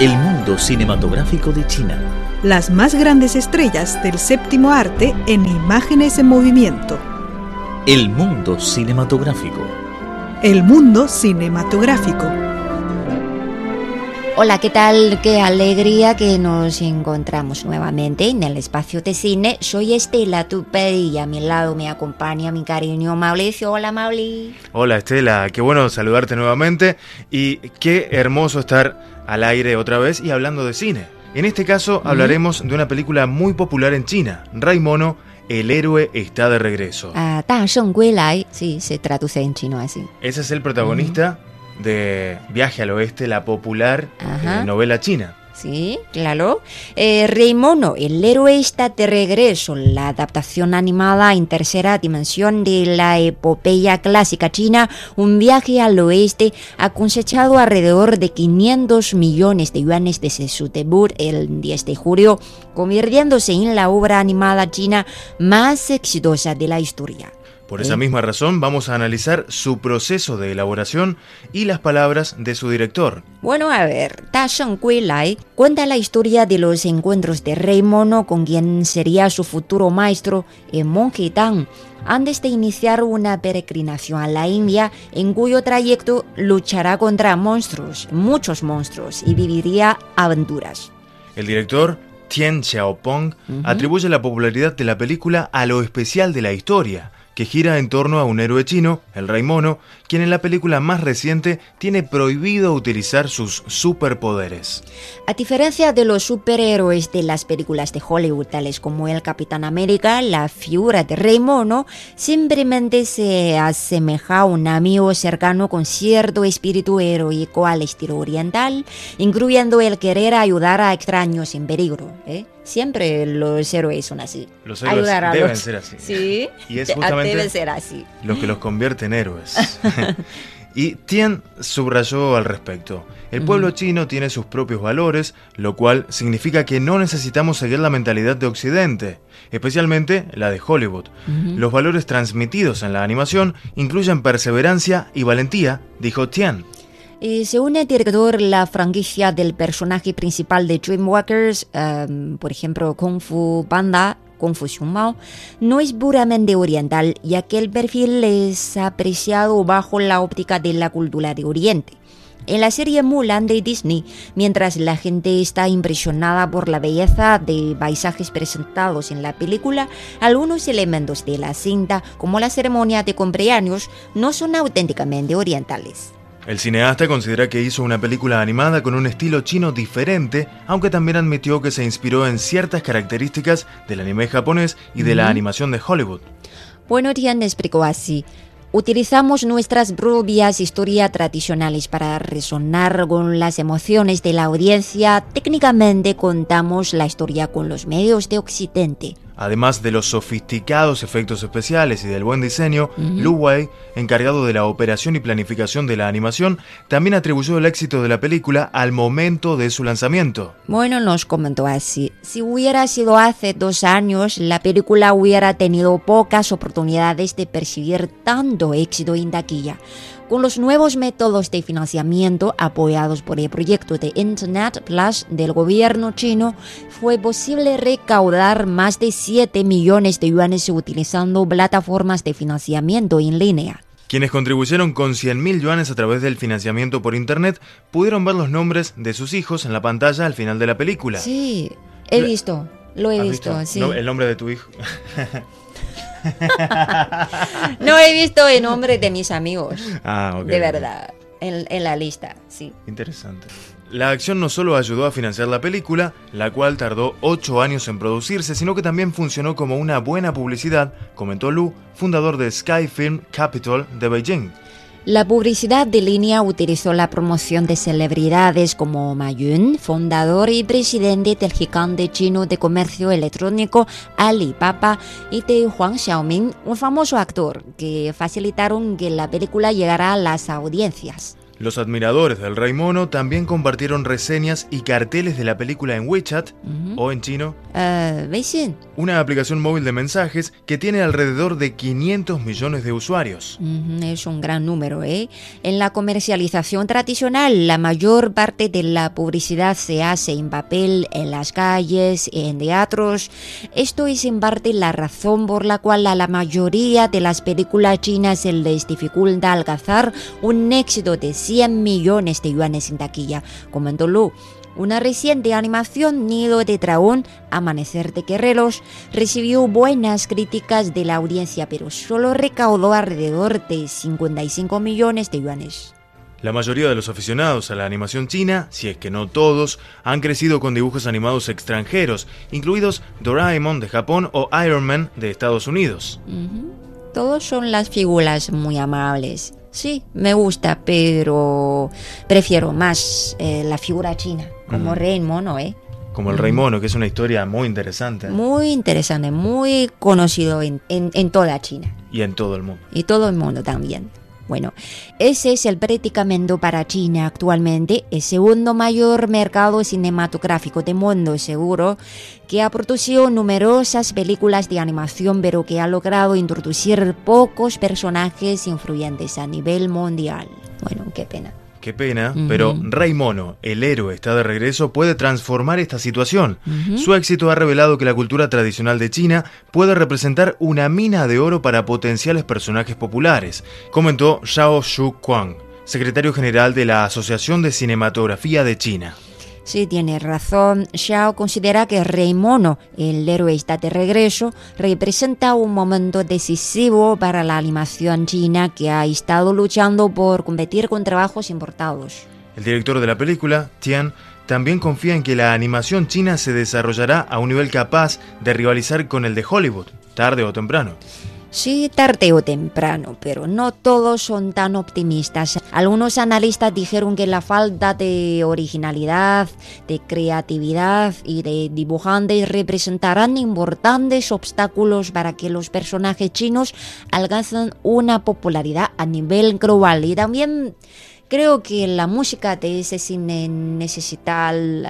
El mundo cinematográfico de China. Las más grandes estrellas del séptimo arte en imágenes en movimiento. El mundo cinematográfico. El mundo cinematográfico. Hola, ¿qué tal? Qué alegría que nos encontramos nuevamente en el espacio de cine. Soy Estela Tupe y a mi lado me acompaña mi cariño Mauricio. Hola, Mauli. Hola, Estela. Qué bueno saludarte nuevamente y qué hermoso estar al aire otra vez y hablando de cine. En este caso hablaremos de una película muy popular en China, Ray Mono, El héroe está de regreso. Ah, Lai, sí, se traduce en chino así. Ese es el protagonista de Viaje al Oeste, la popular eh, novela china. Sí, claro. Eh, Rey Mono, el héroe está de regreso, la adaptación animada en tercera dimensión de la epopeya clásica china, un viaje al oeste, ha cosechado alrededor de 500 millones de yuanes desde su debut el 10 de julio, convirtiéndose en la obra animada china más exitosa de la historia. Por esa misma razón vamos a analizar su proceso de elaboración y las palabras de su director. Bueno, a ver, Da Sheng Gui Lai cuenta la historia de los encuentros de Rey Mono con quien sería su futuro maestro, el monje Tang, antes de iniciar una peregrinación a la India en cuyo trayecto luchará contra monstruos, muchos monstruos, y viviría aventuras. El director, Tien Xiaopong, atribuye la popularidad de la película a lo especial de la historia, que gira en torno a un héroe chino, el Rey Mono, quien en la película más reciente tiene prohibido utilizar sus superpoderes. A diferencia de los superhéroes de las películas de Hollywood, tales como el Capitán América, la figura de Rey Mono simplemente se asemeja a un amigo cercano con cierto espíritu heroico al estilo oriental, incluyendo el querer ayudar a extraños en peligro. ¿eh? Siempre los héroes son así. Los héroes Ayudar a deben los- ser así. Sí, Y es justamente- debe ser así. lo que los convierte en héroes. y Tien subrayó al respecto. El pueblo chino tiene sus propios valores, lo cual significa que no necesitamos seguir la mentalidad de Occidente, especialmente la de Hollywood. Los valores transmitidos en la animación incluyen perseverancia y valentía, dijo Tien. Según el director, la franquicia del personaje principal de Dreamwalkers, em, por ejemplo Kung Fu Panda, Kung Fu Mao, no es puramente oriental, ya que el perfil es apreciado bajo la óptica de la cultura de Oriente. En la serie Mulan de Disney, mientras la gente está impresionada por la belleza de paisajes presentados en la película, algunos elementos de la cinta, como la ceremonia de cumpleaños, no son auténticamente orientales. El cineasta considera que hizo una película animada con un estilo chino diferente, aunque también admitió que se inspiró en ciertas características del anime japonés y de la animación de Hollywood. Bueno, Tian explicó así. Utilizamos nuestras propias historias tradicionales para resonar con las emociones de la audiencia. Técnicamente contamos la historia con los medios de Occidente. Además de los sofisticados efectos especiales y del buen diseño, Lu Wei, encargado de la operación y planificación de la animación, también atribuyó el éxito de la película al momento de su lanzamiento. Bueno, nos comentó así. Si hubiera sido hace dos años, la película hubiera tenido pocas oportunidades de percibir tanto éxito en taquilla. Con los nuevos métodos de financiamiento apoyados por el proyecto de Internet Plus del gobierno chino, fue posible recaudar más de 7 millones de yuanes utilizando plataformas de financiamiento en línea. Quienes contribuyeron con 100.000 yuanes a través del financiamiento por internet pudieron ver los nombres de sus hijos en la pantalla al final de la película. Sí, he visto, lo he ¿Has visto, sí. No, el nombre de tu hijo. No he visto el nombre de mis amigos. ah, ok. De verdad, en, la lista, sí. Interesante. La acción no solo ayudó a financiar la película, la cual tardó 8 años en producirse, sino que también funcionó como una buena publicidad, comentó Lu, fundador de Sky Film Capital de Beijing. La publicidad de línea utilizó la promoción de celebridades como Ma Yun, fundador y presidente del gigante chino de comercio electrónico Alibaba, y de Huang Xiaoming, un famoso actor, que facilitaron que la película llegara a las audiencias. Los admiradores del Rey Mono también compartieron reseñas y carteles de la película en WeChat, o en chino, Uh, Weixin. una aplicación móvil de mensajes que tiene alrededor de 500 millones de usuarios. Ujú, Es un gran número, ¿eh? En la comercialización tradicional, la mayor parte de la publicidad se hace en papel, en las calles, en teatros. Esto es en parte la razón por la cual a la mayoría de las películas chinas se les dificulta alcanzar un éxito de 100 millones de yuanes en taquilla, comentó Lu. Una reciente animación, Nido de Dragón, Amanecer de Guerreros, recibió buenas críticas de la audiencia, pero solo recaudó alrededor de 55 millones de yuanes. La mayoría de los aficionados a la animación china, si es que no todos, han crecido con dibujos animados extranjeros, incluidos Doraemon de Japón o Iron Man de Estados Unidos. Todos son las figuras muy amables. Sí, me gusta, pero prefiero más eh, la figura china, como. Rey Mono, ¿eh? Como el Rey Mono, que es una historia muy interesante. Muy interesante, muy conocido en, en- en toda China. Y en todo el mundo. y todo el mundo también. Bueno, ese es el predicamento para China actualmente, el segundo mayor mercado cinematográfico del mundo, seguro, que ha producido numerosas películas de animación, pero que ha logrado introducir pocos personajes influyentes a nivel mundial. Bueno, qué pena. Qué pena, pero Rey Mono, el héroe está de regreso, puede transformar esta situación. Su éxito ha revelado que la cultura tradicional de China puede representar una mina de oro para potenciales personajes populares, comentó Xiao Shu Kuang, secretario general de la Asociación de Cinematografía de China. Sí, tiene razón. Xiao considera que Rey Mono, el héroe está de regreso, representa un momento decisivo para la animación china que ha estado luchando por competir con trabajos importados. El director de la película, Tian, también confía en que la animación china se desarrollará a un nivel capaz de rivalizar con el de Hollywood, tarde o temprano. Sí, tarde o temprano, pero no todos son tan optimistas. Algunos analistas dijeron que la falta de originalidad, de creatividad y de dibujantes representarán importantes obstáculos para que los personajes chinos alcancen una popularidad a nivel global. Y también creo que la música de ese cine necesita al-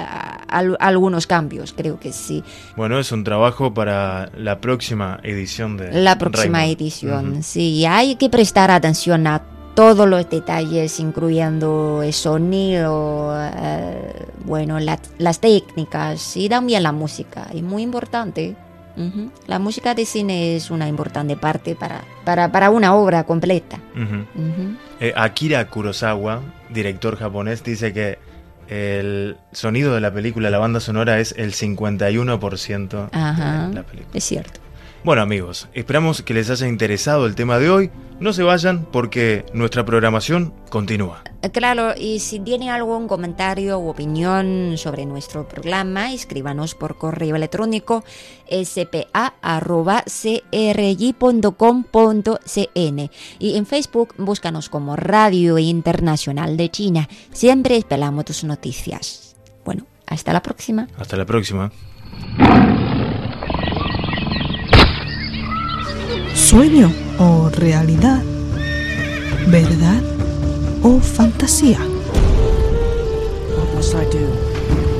al- algunos cambios, creo que sí. Bueno, es un trabajo para la próxima edición de La próxima edición, Ujú. sí, hay que prestar atención a todos los detalles, incluyendo el sonido, eh, bueno, la- las técnicas y también la música, es muy importante. La música de cine es una importante parte para, para, para una obra completa. Eh, Akira Kurosawa, director japonés, dice que el sonido de la película, la banda sonora, es el 51% Ajá, de la película. es cierto. Bueno amigos, esperamos que les haya interesado el tema de hoy. No se vayan porque nuestra programación continúa. Eh, Claro, y si tienen algún comentario u opinión sobre nuestro programa, escríbanos por correo electrónico spa.crj.com.cn y en Facebook búscanos como Radio Internacional de China. Siempre esperamos tus noticias. Bueno, hasta la próxima. Hasta la próxima ¿Sueño o realidad? ¿Verdad o fantasía? What must I do?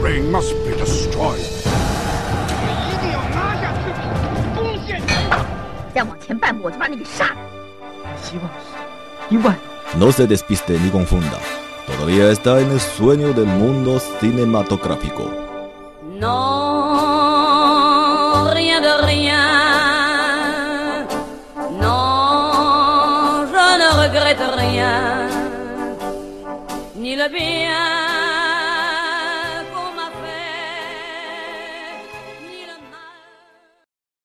Ring must be destroyed. 一定要拿下自己的东西。再往前半步，我就把你给杀了。希望是一万。 No se despiste ni confunda. Todavía está en el sueño del mundo cinematográfico. Non, Ni le bien,